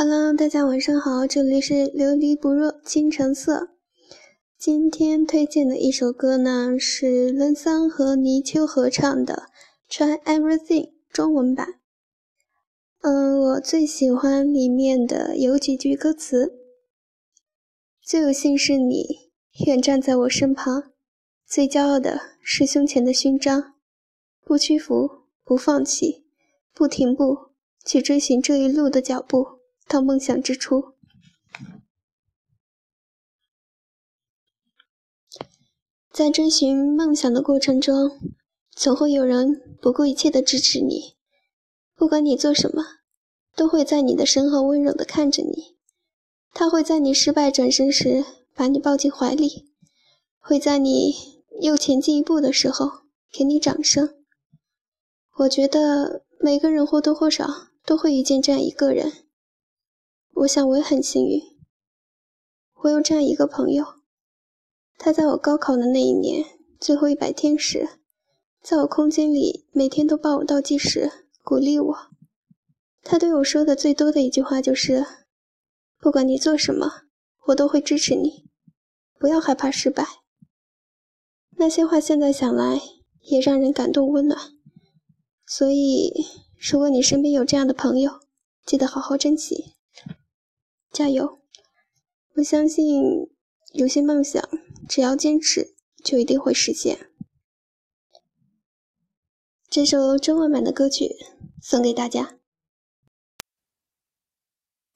Hello，大家晚上好，这里是琉璃不弱青橙色。今天推荐的一首歌呢是伦桑和泥鳅合唱的《Try Everything》中文版。嗯，我最喜欢里面的有几句歌词：最有幸是你，远站在我身旁；最骄傲的是胸前的勋章，不屈服，不放弃，不停步，去追寻这一路的脚步。到梦想之初，在追寻梦想的过程中，总会有人不顾一切的支持你。不管你做什么，都会在你的身后温柔的看着你。他会在你失败转身时把你抱进怀里，会在你又前进一步的时候给你掌声。我觉得每个人或多或少都会遇见这样一个人。我想我也很幸运，我有这样一个朋友，他在我高考的那一年最后一百天时，在我空间里每天都帮我倒计时，鼓励我。他对我说的最多的一句话就是：“不管你做什么，我都会支持你，不要害怕失败。”那些话现在想来也让人感动温暖。所以，如果你身边有这样的朋友，记得好好珍惜。加油！我相信有些梦想，只要坚持，就一定会实现。这首中文版的歌曲送给大家。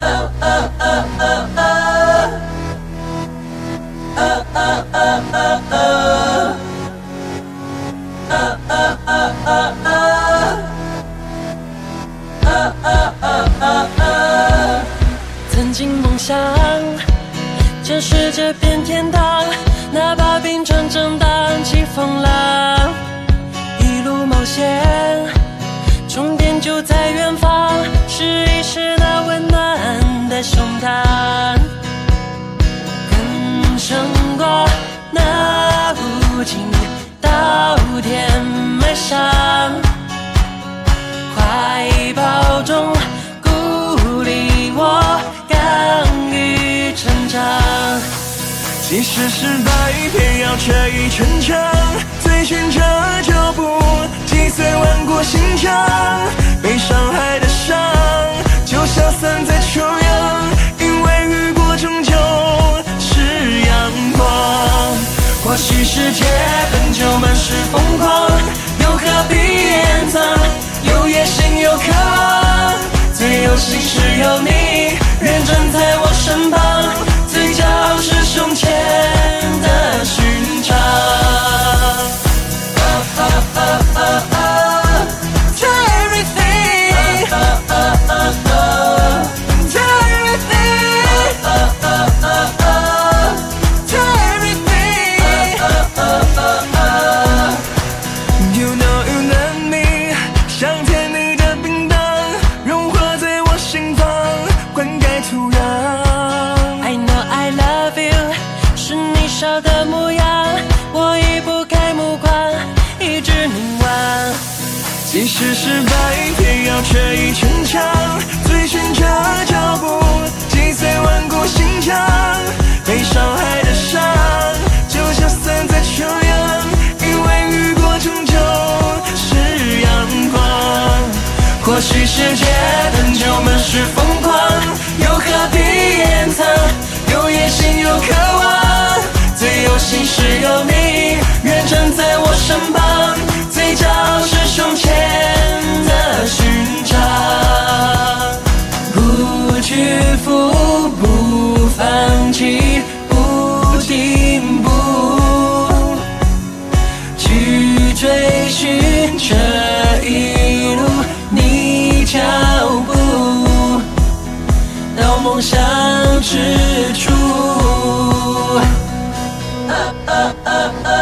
想，这世界变天堂，哪怕冰川震荡起风浪，一路冒险，终点就在远方，试一试那温暖的胸膛，更胜过那无尽。即使失败，偏要却一逞强，追寻着脚步，击碎万古心墙。被伤害的伤，就消散在秋阳，因为雨过终究是阳光。或许世界本就满是疯狂，又何必掩藏？有野心，有渴望，最有心事有你，少的模样，我移不开目光，一直凝望。即使失败，偏要逞一逞强。相知处。啊